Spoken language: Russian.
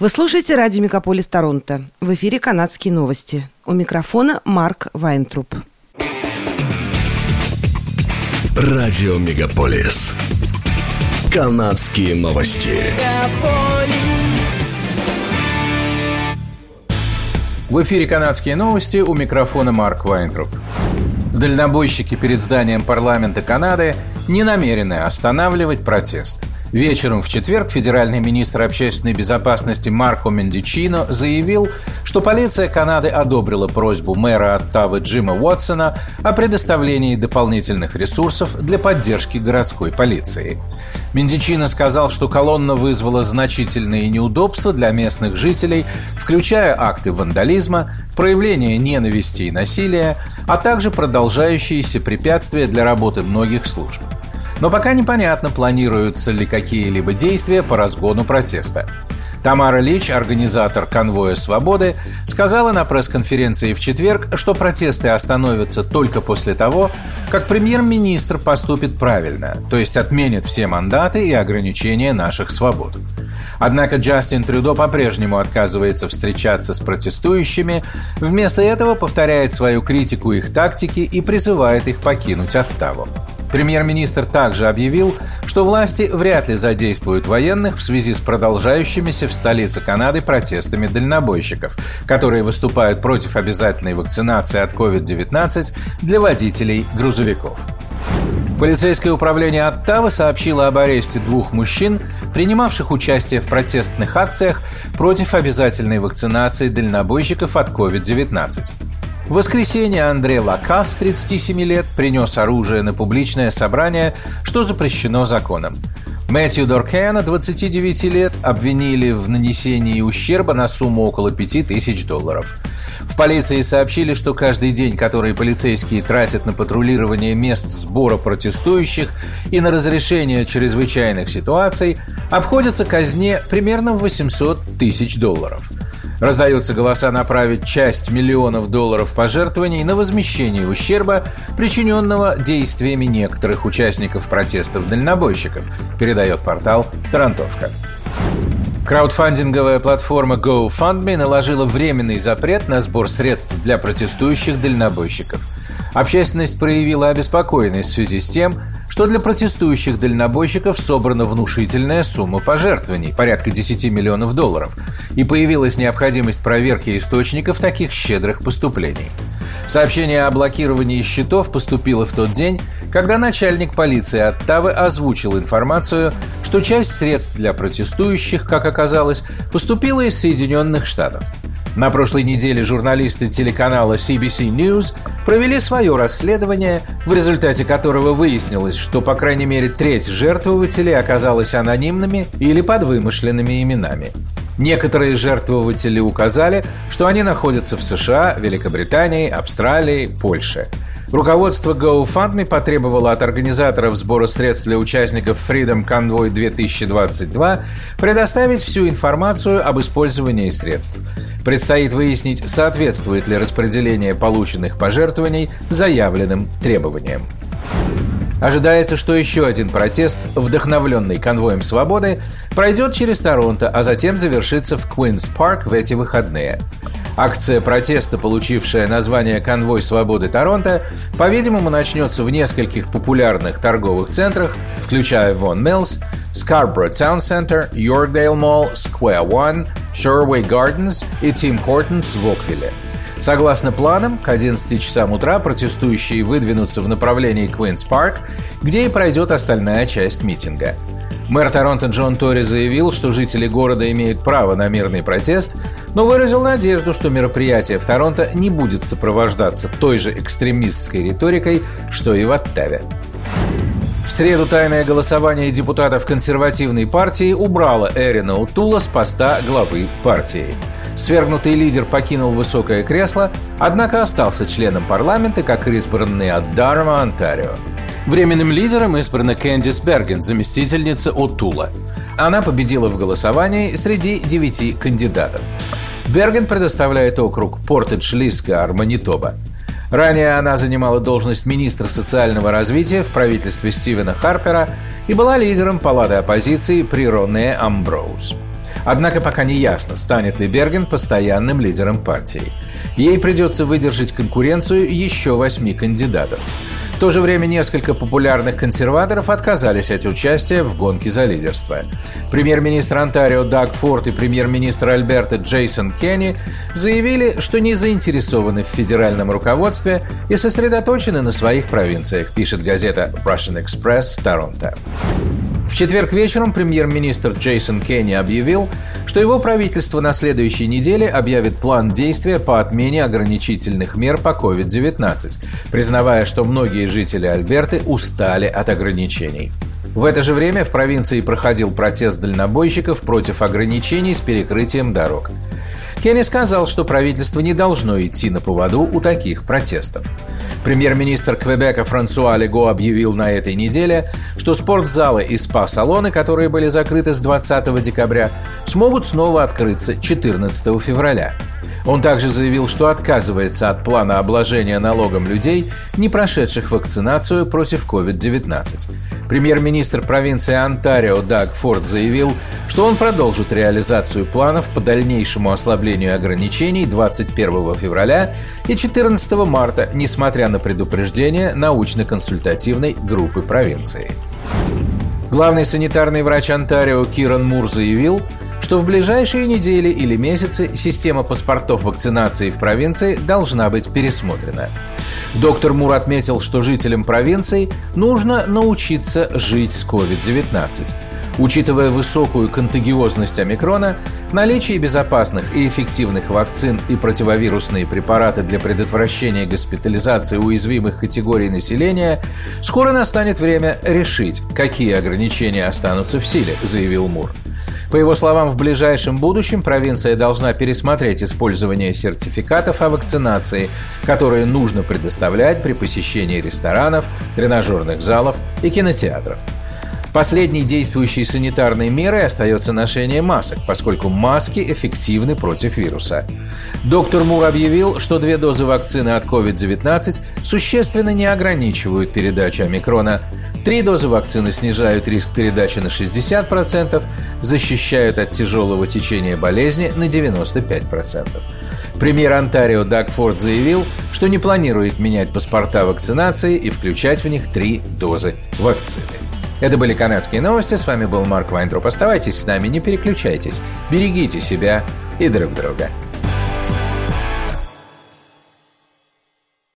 Вы слушаете радио «Мегаполис Торонто». В эфире канадские новости. У микрофона Марк Вайнтруп. Радио «Мегаполис». Канадские новости. В эфире «Канадские новости» у микрофона Марк Вайнтруп. Дальнобойщики перед зданием парламента Канады не намерены останавливать протест – Вечером в четверг федеральный министр общественной безопасности Марко Мендичино заявил, что полиция Канады одобрила просьбу мэра Оттавы Джима Уотсона о предоставлении дополнительных ресурсов для поддержки городской полиции. Мендичино сказал, что колонна вызвала значительные неудобства для местных жителей, включая акты вандализма, проявление ненависти и насилия, а также продолжающиеся препятствия для работы многих служб. Но пока непонятно, планируются ли какие-либо действия по разгону протеста. Тамара Лич, организатор конвоя свободы, сказала на пресс-конференции в четверг, что протесты остановятся только после того, как премьер-министр поступит правильно, то есть отменит все мандаты и ограничения наших свобод. Однако Джастин Трюдо по-прежнему отказывается встречаться с протестующими, вместо этого повторяет свою критику их тактики и призывает их покинуть Оттаву. Премьер-министр также объявил, что власти вряд ли задействуют военных в связи с продолжающимися в столице Канады протестами дальнобойщиков, которые выступают против обязательной вакцинации от COVID-19 для водителей грузовиков. Полицейское управление Оттавы сообщило об аресте двух мужчин, принимавших участие в протестных акциях против обязательной вакцинации дальнобойщиков от COVID-19. В воскресенье Андрей Лакас, 37 лет, принес оружие на публичное собрание, что запрещено законом. Мэтью Доркена, 29 лет, обвинили в нанесении ущерба на сумму около 5000 долларов. В полиции сообщили, что каждый день, который полицейские тратят на патрулирование мест сбора протестующих и на разрешение чрезвычайных ситуаций, обходится казне примерно в 800 тысяч долларов – Раздаются голоса направить часть миллионов долларов пожертвований на возмещение ущерба, причиненного действиями некоторых участников протестов дальнобойщиков, передает портал «Тарантовка». Краудфандинговая платформа GoFundMe наложила временный запрет на сбор средств для протестующих дальнобойщиков. Общественность проявила обеспокоенность в связи с тем, что для протестующих дальнобойщиков собрана внушительная сумма пожертвований, порядка 10 миллионов долларов, и появилась необходимость проверки источников таких щедрых поступлений. Сообщение о блокировании счетов поступило в тот день, когда начальник полиции Оттавы озвучил информацию, что часть средств для протестующих, как оказалось, поступила из Соединенных Штатов – на прошлой неделе журналисты телеканала CBC News провели свое расследование, в результате которого выяснилось, что по крайней мере треть жертвователей оказалась анонимными или под вымышленными именами. Некоторые жертвователи указали, что они находятся в США, Великобритании, Австралии, Польше – Руководство GoFundMe потребовало от организаторов сбора средств для участников Freedom Convoy 2022 предоставить всю информацию об использовании средств. Предстоит выяснить, соответствует ли распределение полученных пожертвований заявленным требованиям. Ожидается, что еще один протест, вдохновленный конвоем свободы, пройдет через Торонто, а затем завершится в Куинс Парк в эти выходные. Акция протеста, получившая название «Конвой свободы Торонто», по-видимому, начнется в нескольких популярных торговых центрах, включая Vaughan Mills, Scarborough Town Center, Yorkdale Mall, Square One, Sherway Gardens и Tim Hortons в Оквилле. Согласно планам, к 11 часам утра протестующие выдвинутся в направлении Куинс Парк, где и пройдет остальная часть митинга – Мэр Торонто Джон Тори заявил, что жители города имеют право на мирный протест, но выразил надежду, что мероприятие в Торонто не будет сопровождаться той же экстремистской риторикой, что и в Оттаве. В среду тайное голосование депутатов консервативной партии убрало Эрина Утула с поста главы партии. Свергнутый лидер покинул высокое кресло, однако остался членом парламента как избранный от Дарма, Онтарио. Временным лидером избрана Кэндис Берген, заместительница Отула. Она победила в голосовании среди девяти кандидатов. Берген предоставляет округ Портедж-Лиска, Манитоба. Ранее она занимала должность министра социального развития в правительстве Стивена Харпера и была лидером палаты оппозиции при Роне Амброуз. Однако пока не ясно, станет ли Берген постоянным лидером партии. Ей придется выдержать конкуренцию еще восьми кандидатов. В то же время несколько популярных консерваторов отказались от участия в гонке за лидерство. Премьер-министр Онтарио Даг Форд и премьер-министр Альберта Джейсон Кенни заявили, что не заинтересованы в федеральном руководстве и сосредоточены на своих провинциях, пишет газета Russian Express Торонто. В четверг вечером премьер-министр Джейсон Кенни объявил, что его правительство на следующей неделе объявит план действия по отмене ограничительных мер по COVID-19, признавая, что многие жители Альберты устали от ограничений. В это же время в провинции проходил протест дальнобойщиков против ограничений с перекрытием дорог. Кенни сказал, что правительство не должно идти на поводу у таких протестов. Премьер-министр Квебека Франсуа Лего объявил на этой неделе, что спортзалы и спа-салоны, которые были закрыты с 20 декабря, смогут снова открыться 14 февраля. Он также заявил, что отказывается от плана обложения налогом людей, не прошедших вакцинацию против COVID-19. Премьер-министр провинции Онтарио Даг Форд заявил, что он продолжит реализацию планов по дальнейшему ослаблению ограничений 21 февраля и 14 марта, несмотря на предупреждение научно-консультативной группы провинции. Главный санитарный врач Онтарио Киран Мур заявил, что в ближайшие недели или месяцы система паспортов вакцинации в провинции должна быть пересмотрена. Доктор Мур отметил, что жителям провинции нужно научиться жить с COVID-19. Учитывая высокую контагиозность омикрона, наличие безопасных и эффективных вакцин и противовирусные препараты для предотвращения госпитализации уязвимых категорий населения, скоро настанет время решить, какие ограничения останутся в силе, заявил Мур. По его словам, в ближайшем будущем провинция должна пересмотреть использование сертификатов о вакцинации, которые нужно предоставлять при посещении ресторанов, тренажерных залов и кинотеатров. Последней действующей санитарной мерой остается ношение масок, поскольку маски эффективны против вируса. Доктор Мур объявил, что две дозы вакцины от COVID-19 существенно не ограничивают передачу омикрона Три дозы вакцины снижают риск передачи на 60%, защищают от тяжелого течения болезни на 95%. Премьер Онтарио Даг Форд заявил, что не планирует менять паспорта вакцинации и включать в них три дозы вакцины. Это были канадские новости. С вами был Марк Вайнтроп. Оставайтесь с нами, не переключайтесь. Берегите себя и друг друга.